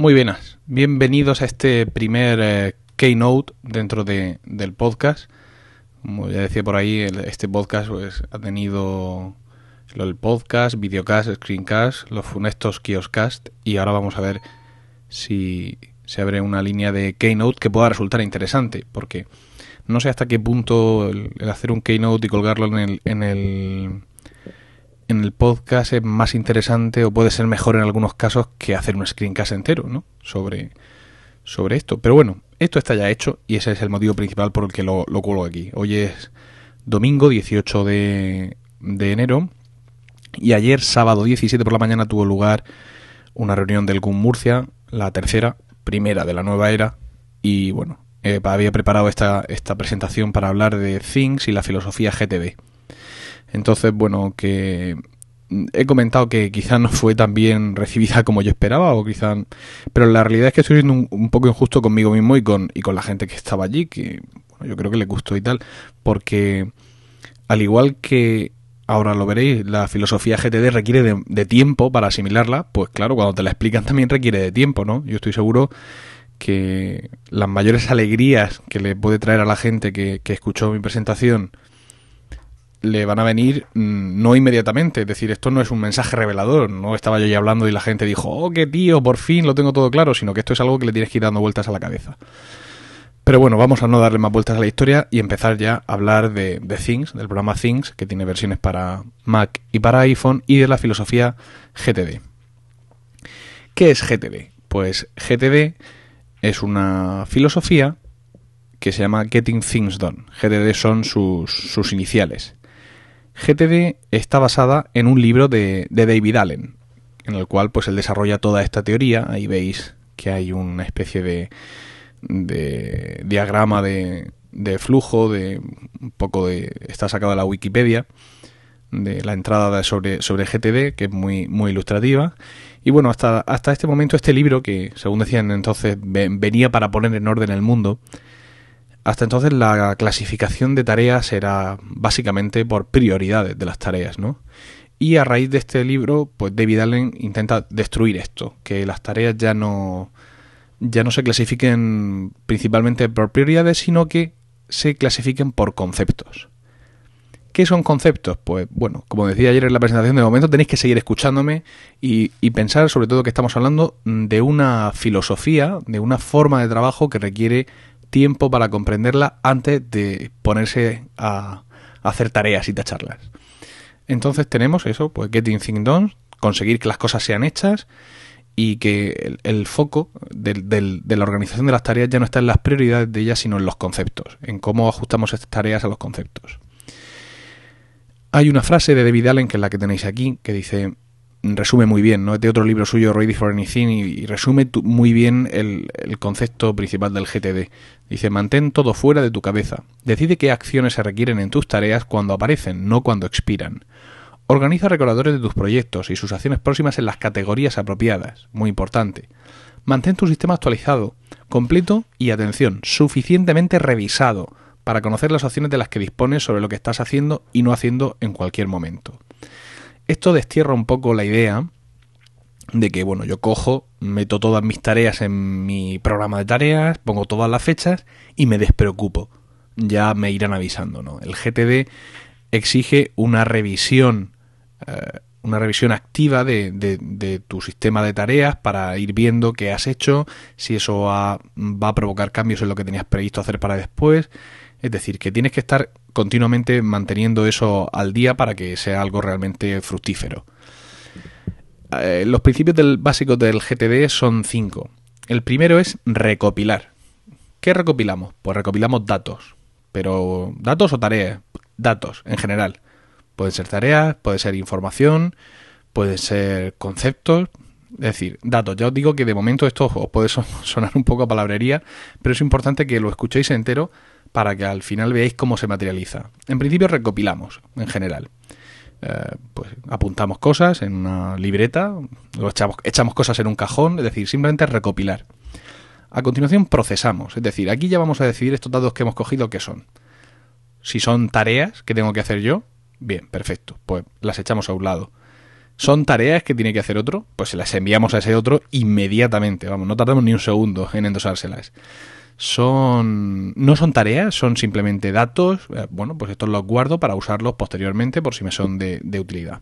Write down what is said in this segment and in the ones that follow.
Muy buenas, bienvenidos a este primer eh, keynote dentro de, del podcast. Como ya decía por ahí, el- este podcast pues, ha tenido del podcast, videocast, screencast, los funestos kioscast y ahora vamos a ver si se abre una línea de keynote que pueda resultar interesante, porque no sé hasta qué punto el, el hacer un keynote y colgarlo en el, en el en el podcast es más interesante o puede ser mejor en algunos casos que hacer un screencast entero, ¿no? Sobre, sobre esto. Pero bueno, esto está ya hecho y ese es el motivo principal por el que lo, lo cuelgo aquí. Hoy es domingo 18 de, de enero y ayer sábado 17 por la mañana tuvo lugar una reunión del GUM Murcia, la tercera, primera de la nueva era y bueno, eh, había preparado esta, esta presentación para hablar de Things y la filosofía GTD. Entonces, bueno, que he comentado que quizás no fue tan bien recibida como yo esperaba, o quizás. Pero la realidad es que estoy siendo un, un poco injusto conmigo mismo y con, y con la gente que estaba allí, que bueno, yo creo que le gustó y tal, porque al igual que ahora lo veréis, la filosofía GTD requiere de, de tiempo para asimilarla, pues claro, cuando te la explican también requiere de tiempo, ¿no? Yo estoy seguro que las mayores alegrías que le puede traer a la gente que, que escuchó mi presentación le van a venir mm, no inmediatamente. Es decir, esto no es un mensaje revelador. No estaba yo ya hablando y la gente dijo, oh, qué tío, por fin lo tengo todo claro, sino que esto es algo que le tienes que ir dando vueltas a la cabeza. Pero bueno, vamos a no darle más vueltas a la historia y empezar ya a hablar de, de Things, del programa Things, que tiene versiones para Mac y para iPhone, y de la filosofía GTD. ¿Qué es GTD? Pues GTD es una filosofía que se llama Getting Things Done. GTD son sus, sus iniciales. GTD está basada en un libro de, de, David Allen, en el cual pues él desarrolla toda esta teoría. Ahí veis que hay una especie de, de diagrama de, de, flujo, de un poco de. está sacado de la Wikipedia, de la entrada sobre, sobre GTD, que es muy, muy ilustrativa. Y bueno, hasta, hasta este momento este libro, que según decían entonces venía para poner en orden el mundo, hasta entonces la clasificación de tareas era básicamente por prioridades de las tareas, ¿no? Y a raíz de este libro, pues David Allen intenta destruir esto, que las tareas ya no ya no se clasifiquen principalmente por prioridades, sino que se clasifiquen por conceptos. ¿Qué son conceptos? Pues bueno, como decía ayer en la presentación, de momento tenéis que seguir escuchándome y, y, pensar sobre todo que estamos hablando de una filosofía, de una forma de trabajo que requiere tiempo para comprenderla antes de ponerse a, hacer tareas y tacharlas. Entonces tenemos eso, pues getting things done, conseguir que las cosas sean hechas y que el, foco de la organización de las tareas ya no está en las prioridades de ellas, sino en los conceptos, en cómo ajustamos estas tareas a los conceptos. Hay una frase de David Allen, que es la que tenéis aquí, que dice, resume muy bien, ¿no? Es otro libro suyo, Ready for Anything, y, y resume muy bien el, el, concepto principal del GTD. Dice, mantén todo fuera de tu cabeza. Decide qué acciones se requieren en tus tareas cuando aparecen, no cuando expiran. Organiza recordadores de tus proyectos y sus acciones próximas en las categorías apropiadas. Muy importante. Mantén tu sistema actualizado, completo y, atención, suficientemente revisado para conocer las opciones de las que dispones sobre lo que estás haciendo y no haciendo en cualquier momento. Esto destierra un poco la idea de que, bueno, yo cojo, meto todas mis tareas en mi programa de tareas, pongo todas las fechas y me despreocupo. Ya me irán avisando, ¿no? El GTD exige una revisión, eh, una revisión activa de, de, de, tu sistema de tareas para ir viendo qué has hecho, si eso ha, va a provocar cambios en lo que tenías previsto hacer para después. Es decir, que tienes que estar continuamente manteniendo eso al día para que sea algo realmente fructífero. Eh, los principios del, básicos del GTD son cinco. El primero es recopilar. ¿Qué recopilamos? Pues recopilamos datos. Pero datos o tareas. Datos en general. Pueden ser tareas, puede ser información, pueden ser conceptos. Es decir, datos. Ya os digo que de momento esto os puede sonar un poco a palabrería, pero es importante que lo escuchéis entero para que al final veáis cómo se materializa. En principio recopilamos, en general. Eh, pues apuntamos cosas en una libreta, echamos, echamos cosas en un cajón, es decir, simplemente recopilar. A continuación procesamos, es decir, aquí ya vamos a decidir estos datos que hemos cogido qué son. Si son tareas que tengo que hacer yo, bien, perfecto, pues las echamos a un lado. ¿Son tareas que tiene que hacer otro? Pues se las enviamos a ese otro inmediatamente, vamos, no tardamos ni un segundo en endosárselas. Son no son tareas, son simplemente datos, eh, bueno, pues estos los guardo para usarlos posteriormente por si me son de, utilidad.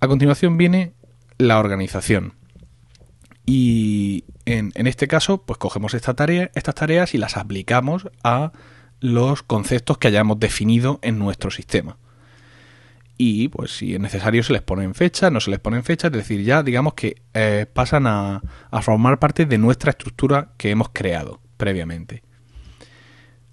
A continuación viene la organización. Y en, en, este caso, pues cogemos estas tareas y las aplicamos a los conceptos que hayamos definido en nuestro sistema y pues si es necesario se les pone en fecha, no se les pone en fecha, es decir, ya digamos que eh, pasan a, formar parte de nuestra estructura que hemos creado previamente.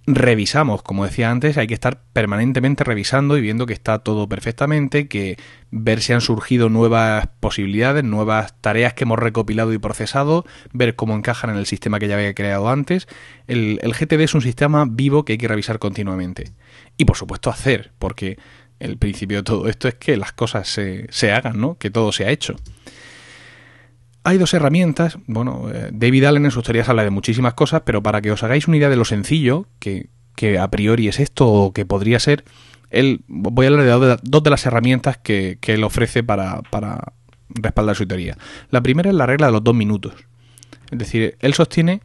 Revisamos, como decía antes, hay que estar permanentemente revisando y viendo que está todo perfectamente, que ver si han surgido nuevas posibilidades, nuevas tareas que hemos recopilado y procesado, ver cómo encajan en el sistema que ya había creado antes. El, el GTD es un sistema vivo que hay que revisar continuamente. Y por supuesto hacer, porque el principio de todo esto es que las cosas se, se hagan, ¿no? Que todo se ha hecho. Hay dos herramientas, bueno, eh, David Allen en sus teorías habla de muchísimas cosas, pero para que os hagáis una idea de lo sencillo, que, a priori es esto o que podría ser, él, voy a hablar de dos de las herramientas que, que él ofrece para, para respaldar su teoría. La primera es la regla de los dos minutos. Es decir, él sostiene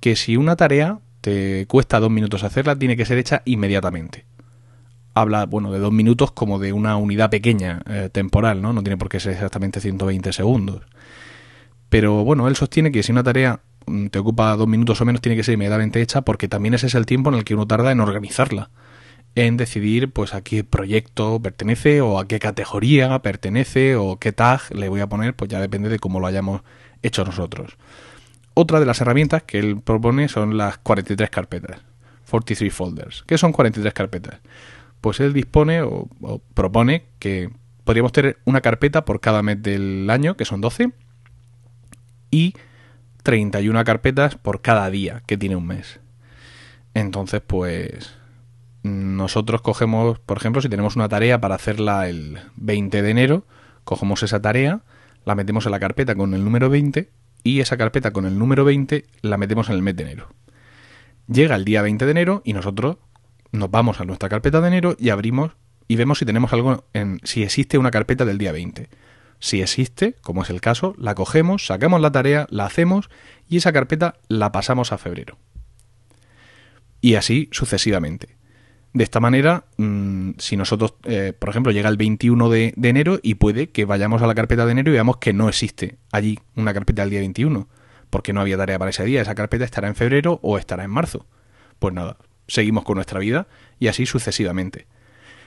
que si una tarea te cuesta dos minutos hacerla, tiene que ser hecha inmediatamente habla, bueno, de dos minutos como de una unidad pequeña eh, temporal, ¿no? No tiene por qué ser exactamente 120 segundos. Pero bueno, él sostiene que si una tarea mm, te ocupa dos minutos o menos, tiene que ser inmediatamente hecha porque también ese es el tiempo en el que uno tarda en organizarla. En decidir, pues, a qué proyecto pertenece o a qué categoría pertenece o qué tag le voy a poner, pues ya depende de cómo lo hayamos hecho nosotros. Otra de las herramientas que él propone son las 43 carpetas. 43 folders. ¿Qué son 43 carpetas? Pues él dispone o, propone que podríamos tener una carpeta por cada mes del año, que son 12, y 31 carpetas por cada día que tiene un mes. Entonces, pues nosotros cogemos, por ejemplo, si tenemos una tarea para hacerla el 20 de enero, cogemos esa tarea, la metemos en la carpeta con el número 20 y esa carpeta con el número 20 la metemos en el mes de enero. Llega el día 20 de enero y nosotros nos vamos a nuestra carpeta de enero y abrimos y vemos si tenemos algo en si existe una carpeta del día 20. Si existe, como es el caso, la cogemos, sacamos la tarea, la hacemos y esa carpeta la pasamos a febrero. Y así sucesivamente. De esta manera, mm, si nosotros, eh, por ejemplo, llega el 21 de, de, enero y puede que vayamos a la carpeta de enero y veamos que no existe allí una carpeta del día 21, porque no había tarea para ese día. Esa carpeta estará en febrero o estará en marzo. Pues nada, seguimos con nuestra vida y así sucesivamente.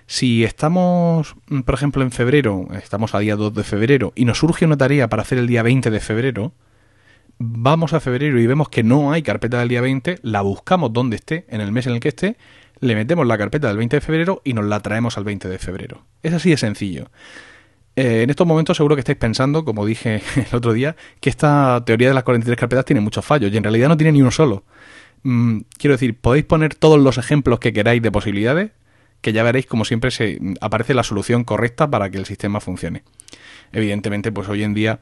Si estamos, mm, por ejemplo, en febrero, estamos a día 2 de febrero y nos surge una tarea para hacer el día 20 de febrero, vamos a febrero y vemos que no hay carpeta del día 20, la buscamos donde esté, en el mes en el que esté, le metemos la carpeta del 20 de febrero y nos la traemos al 20 de febrero. Es así de sencillo. Eh, en estos momentos seguro que estáis pensando, como dije el otro día, que esta teoría de las 43 carpetas tiene muchos fallos y en realidad no tiene ni uno solo. Mm, quiero decir, podéis poner todos los ejemplos que queráis de posibilidades, que ya veréis como siempre se aparece la solución correcta para que el sistema funcione. Evidentemente, pues hoy en día,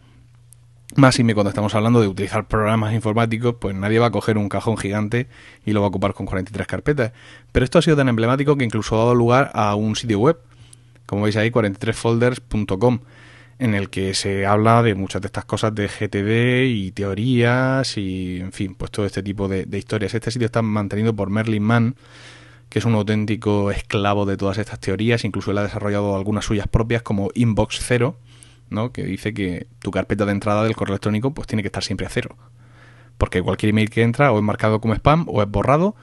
más y me cuando estamos hablando de utilizar programas informáticos, pues nadie va a coger un cajón gigante y lo va a ocupar con 43 carpetas. Pero esto ha sido tan emblemático que incluso ha dado lugar a un sitio web, como veis ahí, 43folders.com en el que se habla de muchas de estas cosas de GTD y teorías y, en fin, pues todo este tipo de, historias. Este sitio está mantenido por Merlin Mann, que es un auténtico esclavo de todas estas teorías, incluso él ha desarrollado algunas suyas propias como Inbox Cero, ¿no? que dice que tu carpeta de entrada del correo electrónico pues tiene que estar siempre a cero. Porque cualquier email que entra o es marcado como spam, o es borrado,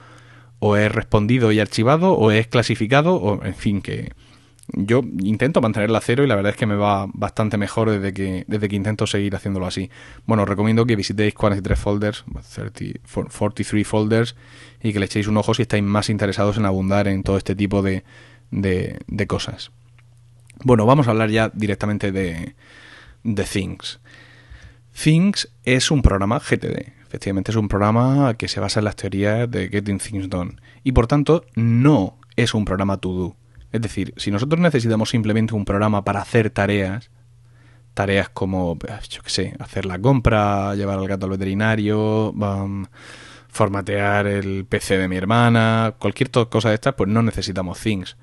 o es respondido y archivado, o es clasificado, o en fin, que, yo intento mantenerla a cero y la verdad es que me va bastante mejor desde que, desde que intento seguir haciéndolo así. Bueno, os recomiendo que visitéis 43 folders, 43 folders, y que le echéis un ojo si estáis más interesados en abundar en todo este tipo de, de, de cosas. Bueno, vamos a hablar ya directamente de, de Things. Things es un programa GTD. Efectivamente es un programa que se basa en las teorías de Getting Things Done. Y por tanto, no es un programa to do es decir, si nosotros necesitamos simplemente un programa para hacer tareas, tareas como, yo qué sé, hacer la compra, llevar al gato al veterinario, formatear el PC de mi hermana, cualquier cosa de estas, pues no necesitamos things.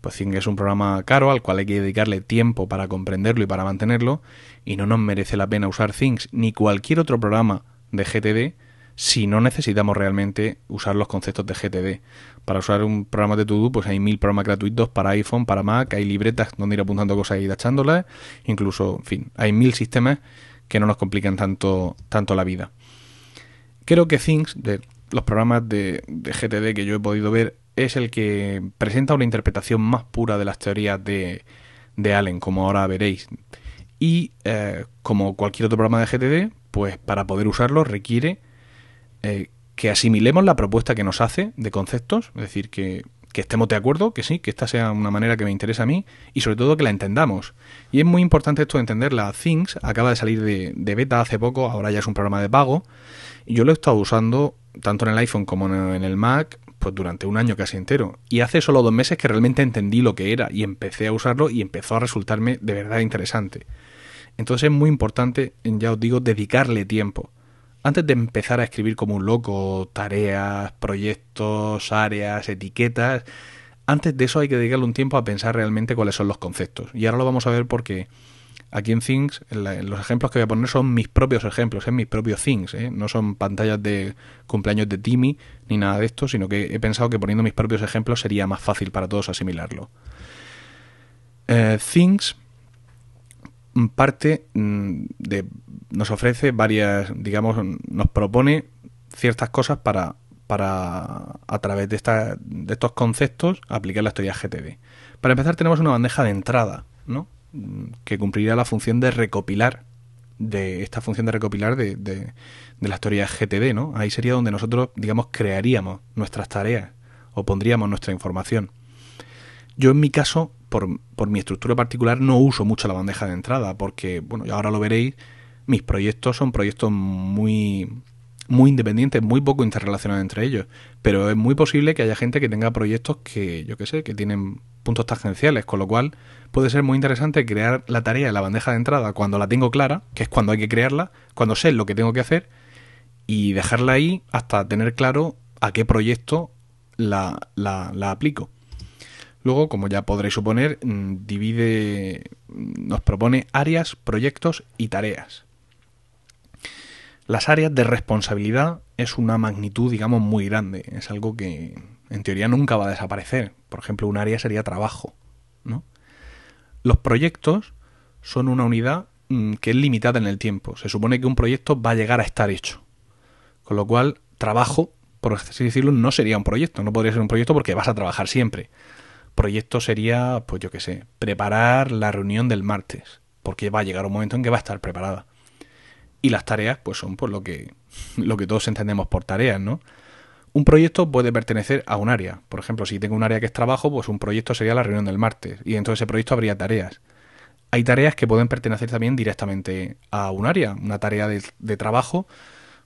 Pues Things es un programa caro al cual hay que dedicarle tiempo para comprenderlo y para mantenerlo, y no nos merece la pena usar Things ni cualquier otro programa de GTD si no necesitamos realmente usar los conceptos de GTD. Para usar un programa de To-Do, pues hay mil programas gratuitos para iPhone, para Mac, hay libretas donde ir apuntando cosas y tachándolas, incluso, en fin, hay mil sistemas que no nos complican tanto, tanto la vida. Creo que Things, de los programas de, GTD que yo he podido ver, es el que presenta una interpretación más pura de las teorías de, de Allen, como ahora veréis. Y eh, como cualquier otro programa de GTD, pues para poder usarlo requiere eh, que asimilemos la propuesta que nos hace de conceptos, es decir, que, estemos de acuerdo, que sí, que esta sea una manera que me interesa a mí y sobre todo que la entendamos. Y es muy importante esto de entenderla. Things acaba de salir de, beta hace poco, ahora ya es un programa de pago y yo lo he estado usando tanto en el iPhone como en el Mac pues durante un año casi entero. Y hace solo dos meses que realmente entendí lo que era y empecé a usarlo y empezó a resultarme de verdad interesante. Entonces es muy importante, ya os digo, dedicarle tiempo antes de empezar a escribir como un loco tareas, proyectos, áreas, etiquetas, antes de eso hay que dedicarle un tiempo a pensar realmente cuáles son los conceptos. Y ahora lo vamos a ver porque aquí en Things, los ejemplos que voy a poner son mis propios ejemplos, es mis propios Things, ¿eh? no son pantallas de cumpleaños de Timmy ni nada de esto, sino que he pensado que poniendo mis propios ejemplos sería más fácil para todos asimilarlo. Eh, things parte mm, de nos ofrece varias, digamos, nos propone ciertas cosas para, para a través de, esta, de estos conceptos, aplicar la teoría GTD. Para empezar, tenemos una bandeja de entrada, ¿no? que cumpliría la función de recopilar, de esta función de recopilar de, de, de las teorías GTD, ¿no? Ahí sería donde nosotros, digamos, crearíamos nuestras tareas o pondríamos nuestra información. Yo en mi caso, por, por mi estructura particular, no uso mucho la bandeja de entrada, porque, bueno, ahora lo veréis, mis proyectos son proyectos muy muy independientes, muy poco interrelacionados entre ellos, pero es muy posible que haya gente que tenga proyectos que, yo qué sé, que tienen puntos tangenciales, con lo cual puede ser muy interesante crear la tarea en la bandeja de entrada cuando la tengo clara, que es cuando hay que crearla, cuando sé lo que tengo que hacer, y dejarla ahí hasta tener claro a qué proyecto la, la, la aplico. Luego, como ya podréis suponer, mm, divide, nos propone áreas, proyectos y tareas. Las áreas de responsabilidad es una magnitud, digamos, muy grande. Es algo que en teoría nunca va a desaparecer. Por ejemplo, un área sería trabajo. ¿no? Los proyectos son una unidad mm, que es limitada en el tiempo. Se supone que un proyecto va a llegar a estar hecho. Con lo cual, trabajo, por así decirlo, no sería un proyecto. No podría ser un proyecto porque vas a trabajar siempre. Proyecto sería, pues yo qué sé, preparar la reunión del martes. Porque va a llegar un momento en que va a estar preparada. Y las tareas, pues son por lo que, lo que todos entendemos por tareas, ¿no? Un proyecto puede pertenecer a un área. Por ejemplo, si tengo un área que es trabajo, pues un proyecto sería la reunión del martes. Y dentro de ese proyecto habría tareas. Hay tareas que pueden pertenecer también directamente a un área. Una tarea de trabajo,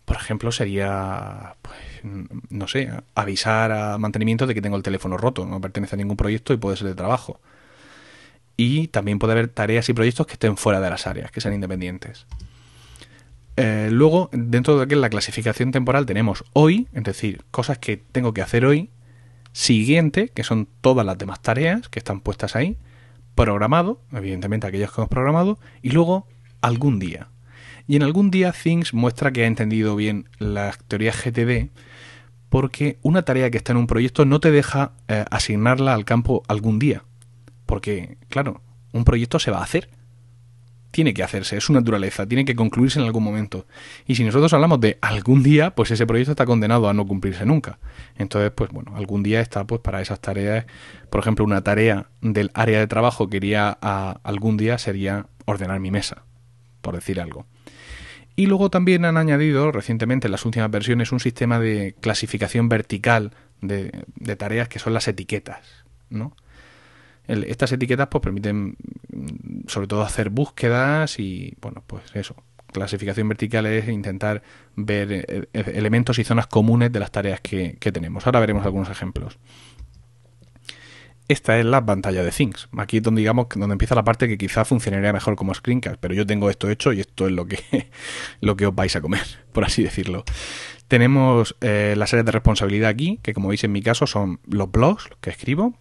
por ejemplo, sería, pues, no sé, avisar a mantenimiento de que tengo el teléfono roto. No pertenece a ningún proyecto y puede ser de trabajo. Y también puede haber tareas y proyectos que estén fuera de las áreas, que sean independientes. Eh, luego, dentro de la clasificación temporal tenemos hoy, es decir, cosas que tengo que hacer hoy, siguiente, que son todas las demás tareas que están puestas ahí, programado, evidentemente aquellas que hemos programado, y luego algún día. Y en algún día Things muestra que ha entendido bien las teorías GTD porque una tarea que está en un proyecto no te deja eh, asignarla al campo algún día. Porque, claro, un proyecto se va a hacer tiene que hacerse, es su naturaleza, tiene que concluirse en algún momento. Y si nosotros hablamos de algún día, pues ese proyecto está condenado a no cumplirse nunca. Entonces, pues bueno, algún día está pues para esas tareas, por ejemplo, una tarea del área de trabajo que iría a algún día sería ordenar mi mesa, por decir algo. Y luego también han añadido recientemente en las últimas versiones un sistema de clasificación vertical de, tareas que son las etiquetas, ¿no? estas etiquetas pues permiten mm, sobre todo hacer búsquedas y bueno pues eso clasificación vertical es intentar ver eh, elementos y zonas comunes de las tareas que, tenemos ahora veremos algunos ejemplos esta es la pantalla de Things. Aquí es donde digamos donde empieza la parte que quizá funcionaría mejor como screencast, pero yo tengo esto hecho y esto es lo que, lo que os vais a comer, por así decirlo. Tenemos eh, las áreas de responsabilidad aquí, que como veis en mi caso son los blogs que escribo,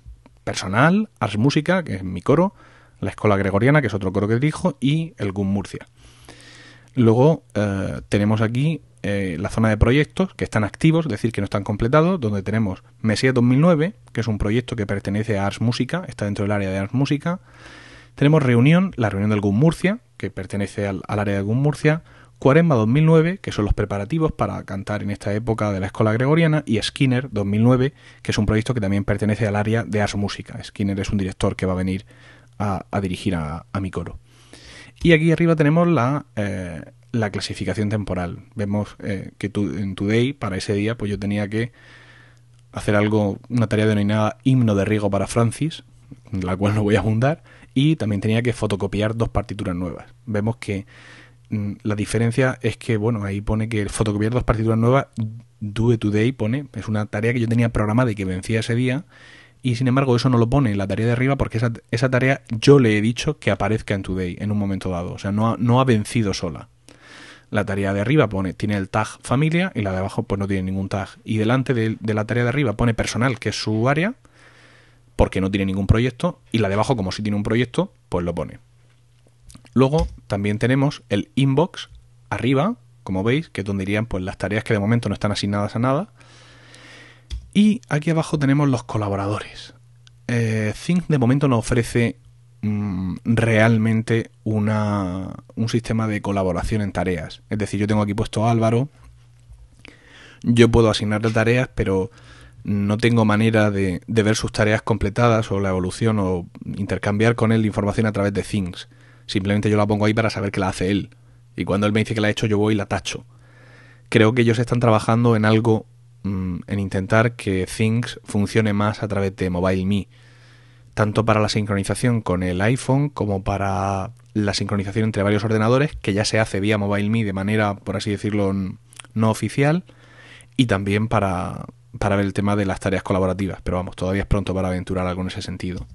personal, Ars Música, que es mi coro, la Escuela Gregoriana, que es otro coro que dirijo, y el GUM Murcia. Luego eh, tenemos aquí eh, la zona de proyectos que están activos, es decir, que no están completados, donde tenemos Mesías 2009, que es un proyecto que pertenece a Ars Música, está dentro del área de Ars Música. Tenemos Reunión, la reunión del GUM Murcia, que pertenece al, área de GUM Murcia. Cuaresma 2009, que son los preparativos para cantar en esta época de la Escuela Gregoriana, y Skinner 2009, que es un proyecto que también pertenece al área de Ars Música. Skinner es un director que va a venir a, dirigir a mi coro. Y aquí arriba tenemos la, eh, la clasificación temporal. Vemos eh, que en Today, para ese día, pues yo tenía que hacer algo, una tarea denominada himno de riego para Francis, la cual no voy a abundar, y también tenía que fotocopiar dos partituras nuevas. Vemos que mm, la diferencia es que, bueno, ahí pone que fotocopiar dos partituras nuevas, do today pone, es una tarea que yo tenía programada y que vencía ese día, y sin embargo eso no lo pone en la tarea de arriba porque esa, esa tarea yo le he dicho que aparezca en Today en un momento dado. O sea, no ha, no ha vencido sola. La tarea de arriba pone, tiene el tag familia y la de abajo pues no tiene ningún tag. Y delante de, la tarea de arriba pone personal, que es su área, porque no tiene ningún proyecto. Y la de abajo, como si tiene un proyecto, pues lo pone. Luego también tenemos el inbox arriba, como veis, que es donde irían pues, las tareas que de momento no están asignadas a nada y aquí abajo tenemos los colaboradores. Eh, Think de momento no ofrece realmente una, un sistema de colaboración en tareas. Es decir, yo tengo aquí puesto a Álvaro, yo puedo asignarle tareas, pero no tengo manera de, de, ver sus tareas completadas o la evolución o intercambiar con él información a través de Things. Simplemente yo la pongo ahí para saber que la hace él. Y cuando él me dice que la ha hecho, yo voy y la tacho. Creo que ellos están trabajando en algo Mm, en intentar que Things funcione más a través de MobileMe, tanto para la sincronización con el iPhone como para la sincronización entre varios ordenadores, que ya se hace vía MobileMe de manera, por así decirlo, no oficial, y también para, para ver el tema de las tareas colaborativas, pero vamos, todavía es pronto para aventurar algo en ese sentido.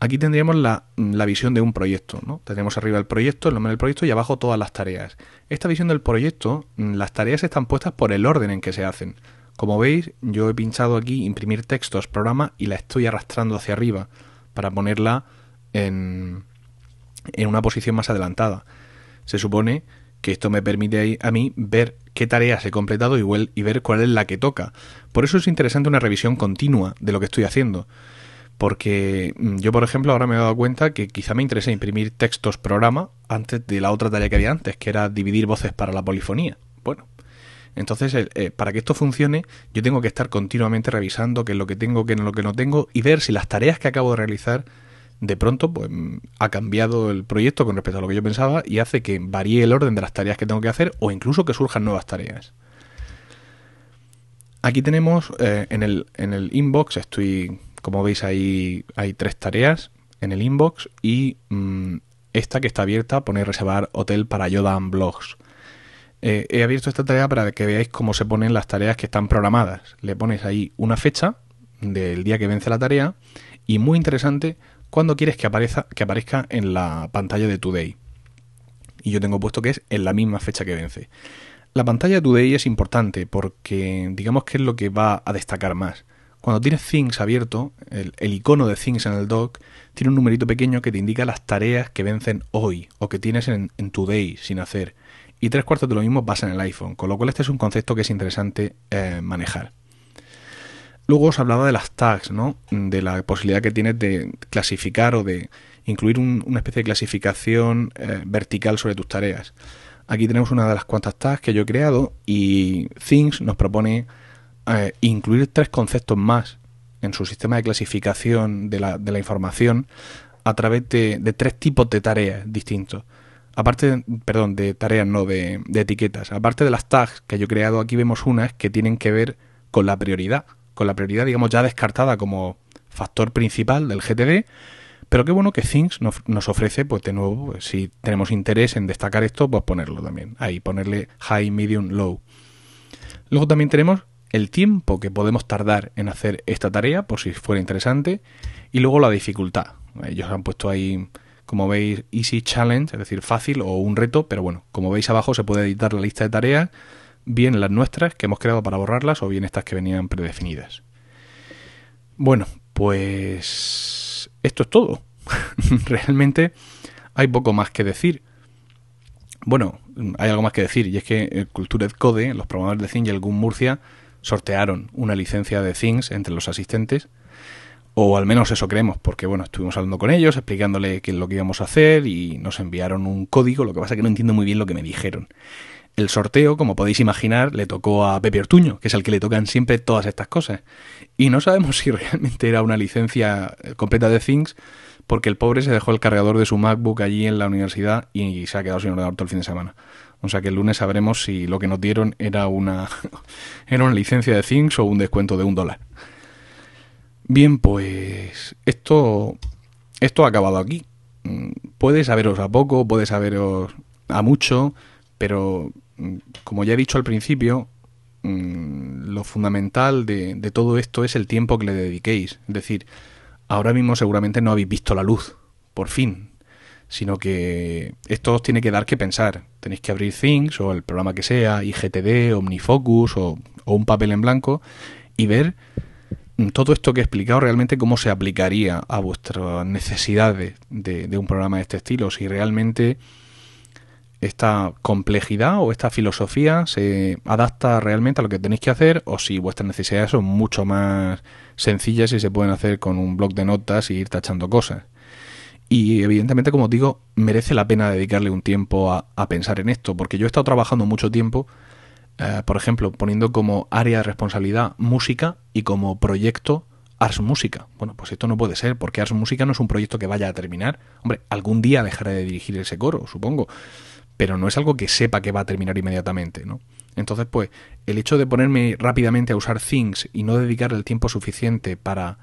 Aquí tendríamos la, visión de un proyecto, ¿no? Tendríamos arriba el proyecto, el nombre del proyecto y abajo todas las tareas. Esta visión del proyecto, mm, las tareas están puestas por el orden en que se hacen. Como veis, yo he pinchado aquí imprimir textos, programa y la estoy arrastrando hacia arriba para ponerla en, en una posición más adelantada. Se supone que esto me permite a mí ver qué tareas he completado y, ver cuál es la que toca. Por eso es interesante una revisión continua de lo que estoy haciendo porque mm, yo, por ejemplo, ahora me he dado cuenta que quizá me interesa imprimir textos programa antes de la otra tarea que había antes, que era dividir voces para la polifonía. Bueno, entonces, eh, para que esto funcione, yo tengo que estar continuamente revisando qué es lo que tengo, qué es lo que no tengo, y ver si las tareas que acabo de realizar, de pronto, pues mm, ha cambiado el proyecto con respecto a lo que yo pensaba y hace que varíe el orden de las tareas que tengo que hacer o incluso que surjan nuevas tareas. Aquí tenemos eh, en, el, en el inbox, estoy como veis ahí hay tres tareas en el inbox y mm, esta que está abierta pone reservar hotel para Yodan Blogs. Eh, he abierto esta tarea para que veáis cómo se ponen las tareas que están programadas. Le pones ahí una fecha del día que vence la tarea y muy interesante cuando quieres que aparezca, que aparezca en la pantalla de Today. Y yo tengo puesto que es en la misma fecha que vence. La pantalla de Today es importante porque digamos que es lo que va a destacar más. Cuando tienes Things abierto, el, icono de Things en el dock tiene un numerito pequeño que te indica las tareas que vencen hoy o que tienes en, Today sin hacer. Y tres cuartos de lo mismo pasa en el iPhone, con lo cual este es un concepto que es interesante eh, manejar. Luego os hablaba de las tags, ¿no? De la posibilidad que tienes de clasificar o de incluir una especie de clasificación eh, vertical sobre tus tareas. Aquí tenemos una de las cuantas tags que yo he creado y Things nos propone eh, incluir tres conceptos más en su sistema de clasificación de la, de la información a través de, tres tipos de tareas distintos. Aparte, perdón, de tareas, no, de, etiquetas. Aparte de las tags que yo he creado, aquí vemos unas que tienen que ver con la prioridad. Con la prioridad, digamos, ya descartada como factor principal del GTD. Pero qué bueno que Things nos, ofrece, pues de nuevo, pues, si tenemos interés en destacar esto, pues ponerlo también. Ahí, ponerle high, medium, low. Luego también tenemos el tiempo que podemos tardar en hacer esta tarea, por si fuera interesante, y luego la dificultad. Ellos han puesto ahí, como veis, Easy Challenge, es decir, fácil o un reto, pero bueno, como veis abajo se puede editar la lista de tareas, bien las nuestras que hemos creado para borrarlas o bien estas que venían predefinidas. Bueno, pues esto es todo. Realmente hay poco más que decir. Bueno, hay algo más que decir, y es que el Cultured Code, los programadores de Things y el GUM Murcia sortearon una licencia de Things entre los asistentes, o al menos eso creemos, porque bueno, estuvimos hablando con ellos, explicándole qué es lo que íbamos a hacer, y nos enviaron un código, lo que pasa es que no entiendo muy bien lo que me dijeron. El sorteo, como podéis imaginar, le tocó a Pepe Ortuño, que es al que le tocan siempre todas estas cosas. Y no sabemos si realmente era una licencia completa de Things, porque el pobre se dejó el cargador de su MacBook allí en la universidad y se ha quedado sin ordenador todo el fin de semana. O sea que el lunes sabremos si lo que nos dieron era una, era una licencia de Things o un descuento de un dólar. Bien, pues esto, esto ha acabado aquí. Mm, puede saberos a poco, puede saberos a mucho, pero mm, como ya he dicho al principio, mm, lo fundamental de, de todo esto es el tiempo que le dediquéis. Es decir, ahora mismo seguramente no habéis visto la luz, por fin, sino que esto os tiene que dar que pensar. Tenéis que abrir Things o el programa que sea, IGTD, OmniFocus o, o un papel en blanco y ver todo esto que he explicado realmente cómo se aplicaría a vuestras necesidades de, de un programa de este estilo, si realmente esta complejidad o esta filosofía se adapta realmente a lo que tenéis que hacer o si vuestras necesidades son mucho más sencillas y se pueden hacer con un blog de notas y ir tachando cosas. Y evidentemente, como digo, merece la pena dedicarle un tiempo a, pensar en esto, porque yo he estado trabajando mucho tiempo, eh, por ejemplo, poniendo como área de responsabilidad música y como proyecto Ars Música. Bueno, pues esto no puede ser, porque Ars Música no es un proyecto que vaya a terminar. Hombre, algún día dejaré de dirigir ese coro, supongo pero no es algo que sepa que va a terminar inmediatamente, ¿no? Entonces, pues, el hecho de ponerme rápidamente a usar Things y no dedicar el tiempo suficiente para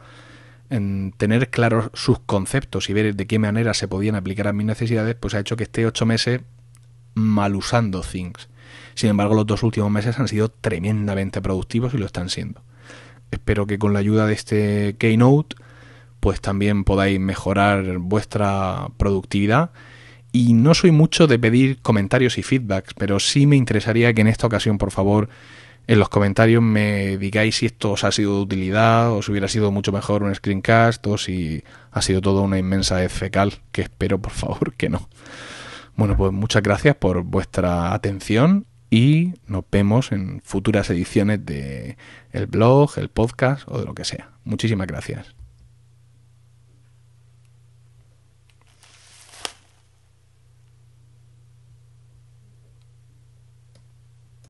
tener claros sus conceptos y ver de qué manera se podían aplicar a mis necesidades, pues ha hecho que esté ocho meses mal usando Things. Sin embargo, los dos últimos meses han sido tremendamente productivos y lo están siendo. Espero que con la ayuda de este Keynote, pues también podáis mejorar vuestra productividad y no soy mucho de pedir comentarios y feedbacks, pero sí me interesaría que en esta ocasión, por favor, en los comentarios me digáis si esto os ha sido de utilidad, o si hubiera sido mucho mejor un screencast, o si ha sido todo una inmensa fecal, que espero, por favor, que no. Bueno, pues muchas gracias por vuestra atención y nos vemos en futuras ediciones de el blog, el podcast o de lo que sea. Muchísimas gracias.